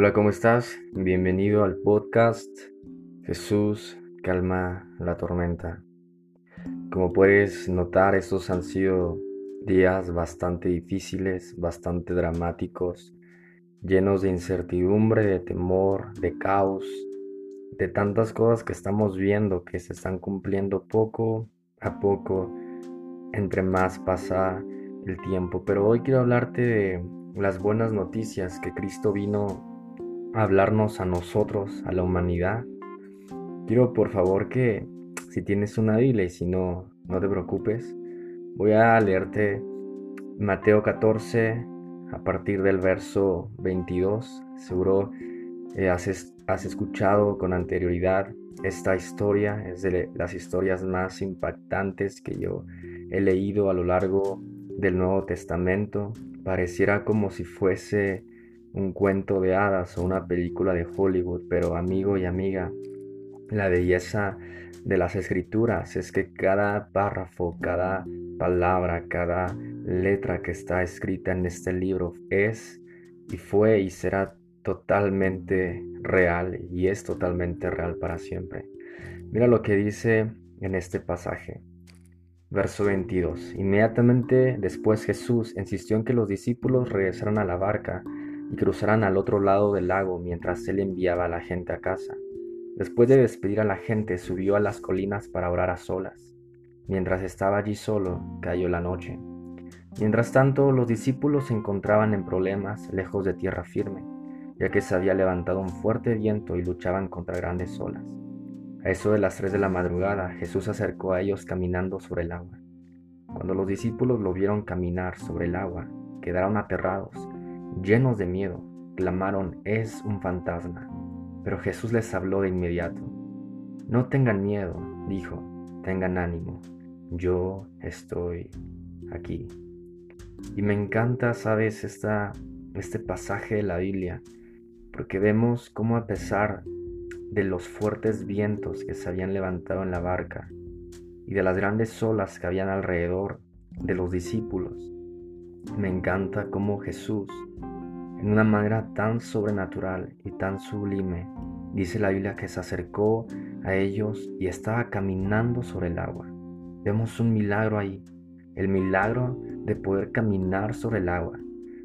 Hola, ¿cómo estás? Bienvenido al podcast Jesús calma la tormenta. Como puedes notar, estos han sido días bastante difíciles, bastante dramáticos, llenos de incertidumbre, de temor, de caos, de tantas cosas que estamos viendo que se están cumpliendo poco a poco entre más pasa el tiempo. Pero hoy quiero hablarte de las buenas noticias que Cristo vino hablarnos a nosotros, a la humanidad. Quiero por favor que si tienes una Biblia y si no, no te preocupes, voy a leerte Mateo 14 a partir del verso 22. Seguro eh, has, has escuchado con anterioridad esta historia, es de las historias más impactantes que yo he leído a lo largo del Nuevo Testamento. Pareciera como si fuese un cuento de hadas o una película de Hollywood, pero amigo y amiga, la belleza de las escrituras es que cada párrafo, cada palabra, cada letra que está escrita en este libro es y fue y será totalmente real y es totalmente real para siempre. Mira lo que dice en este pasaje. Verso 22. Inmediatamente después Jesús insistió en que los discípulos regresaran a la barca y cruzaran al otro lado del lago mientras él enviaba a la gente a casa. Después de despedir a la gente, subió a las colinas para orar a solas. Mientras estaba allí solo, cayó la noche. Mientras tanto, los discípulos se encontraban en problemas lejos de tierra firme, ya que se había levantado un fuerte viento y luchaban contra grandes olas. A eso de las tres de la madrugada, Jesús se acercó a ellos caminando sobre el agua. Cuando los discípulos lo vieron caminar sobre el agua, quedaron aterrados Llenos de miedo, clamaron, es un fantasma. Pero Jesús les habló de inmediato. No tengan miedo, dijo, tengan ánimo, yo estoy aquí. Y me encanta, sabes, esta, este pasaje de la Biblia, porque vemos cómo a pesar de los fuertes vientos que se habían levantado en la barca y de las grandes olas que habían alrededor de los discípulos, me encanta cómo Jesús en una manera tan sobrenatural y tan sublime. Dice la Biblia que se acercó a ellos y estaba caminando sobre el agua. Vemos un milagro ahí, el milagro de poder caminar sobre el agua,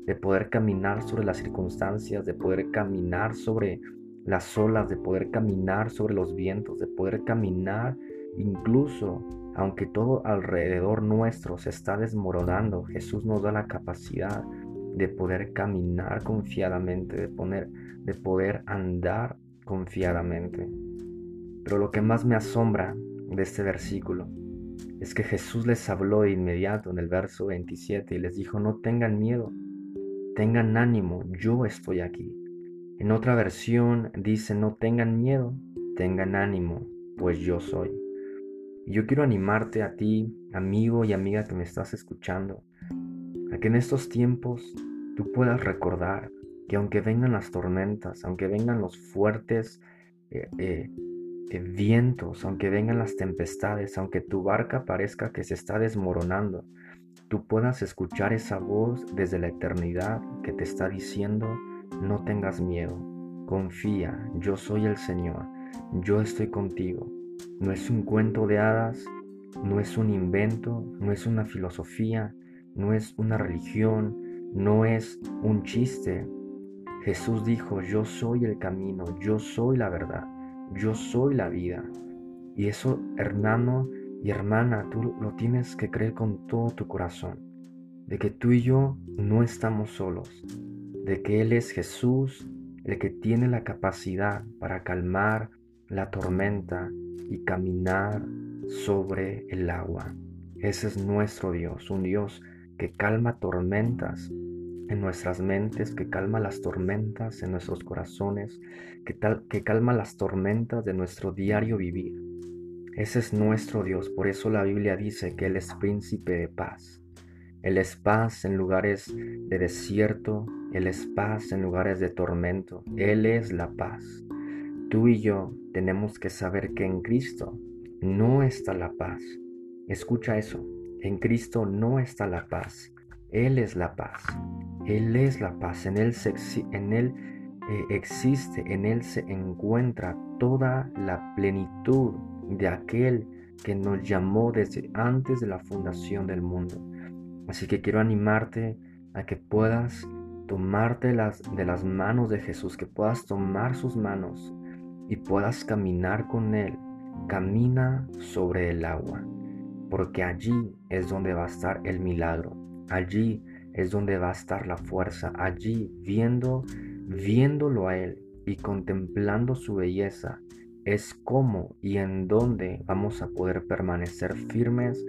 de poder caminar sobre las circunstancias, de poder caminar sobre las olas, de poder caminar sobre los vientos, de poder caminar incluso aunque todo alrededor nuestro se está desmoronando, Jesús nos da la capacidad de poder caminar confiadamente, de, poner, de poder andar confiadamente. Pero lo que más me asombra de este versículo es que Jesús les habló de inmediato en el verso 27 y les dijo, no tengan miedo, tengan ánimo, yo estoy aquí. En otra versión dice, no tengan miedo, tengan ánimo, pues yo soy. Yo quiero animarte a ti, amigo y amiga que me estás escuchando, a que en estos tiempos tú puedas recordar que aunque vengan las tormentas, aunque vengan los fuertes eh, eh, eh, vientos, aunque vengan las tempestades, aunque tu barca parezca que se está desmoronando, tú puedas escuchar esa voz desde la eternidad que te está diciendo, no tengas miedo, confía, yo soy el Señor, yo estoy contigo. No es un cuento de hadas, no es un invento, no es una filosofía, no es una religión, no es un chiste. Jesús dijo, yo soy el camino, yo soy la verdad, yo soy la vida. Y eso, hermano y hermana, tú lo tienes que creer con todo tu corazón, de que tú y yo no estamos solos, de que Él es Jesús, el que tiene la capacidad para calmar la tormenta y caminar sobre el agua. Ese es nuestro Dios, un Dios que calma tormentas en nuestras mentes, que calma las tormentas en nuestros corazones, que, tal, que calma las tormentas de nuestro diario vivir. Ese es nuestro Dios, por eso la Biblia dice que Él es príncipe de paz. Él es paz en lugares de desierto, Él es paz en lugares de tormento, Él es la paz. Tú y yo tenemos que saber que en Cristo no está la paz. Escucha eso, en Cristo no está la paz. Él es la paz. Él es la paz. En Él, en él eh, existe, en Él se encuentra toda la plenitud de aquel que nos llamó desde antes de la fundación del mundo. Así que quiero animarte a que puedas tomarte las, de las manos de Jesús, que puedas tomar sus manos y puedas caminar con Él. Camina sobre el agua, porque allí es donde va a estar el milagro. Allí es donde va a estar la fuerza. Allí viendo, viéndolo a Él y contemplando su belleza, es cómo y en dónde vamos a poder permanecer firmes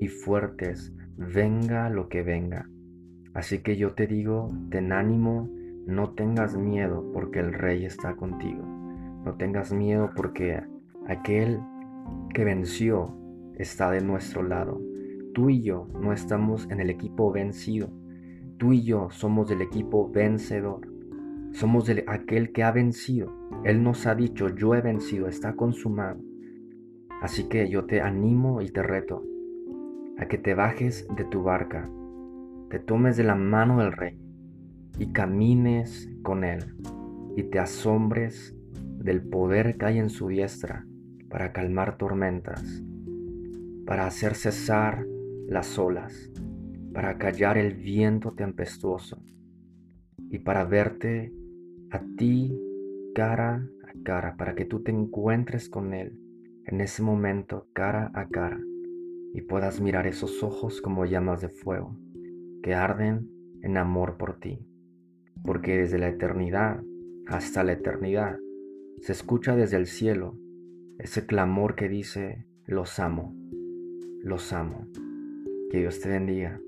y fuertes, venga lo que venga. Así que yo te digo, ten ánimo, no tengas miedo porque el rey está contigo. No tengas miedo porque aquel que venció está de nuestro lado. Tú y yo no estamos en el equipo vencido. Tú y yo somos del equipo vencedor. Somos de aquel que ha vencido. Él nos ha dicho, yo he vencido, está consumado. Así que yo te animo y te reto a que te bajes de tu barca, te tomes de la mano del rey y camines con él y te asombres del poder que hay en su diestra para calmar tormentas, para hacer cesar las olas, para callar el viento tempestuoso y para verte a ti cara a cara, para que tú te encuentres con Él en ese momento cara a cara y puedas mirar esos ojos como llamas de fuego que arden en amor por ti. Porque desde la eternidad hasta la eternidad se escucha desde el cielo ese clamor que dice, los amo, los amo. Que Dios te bendiga.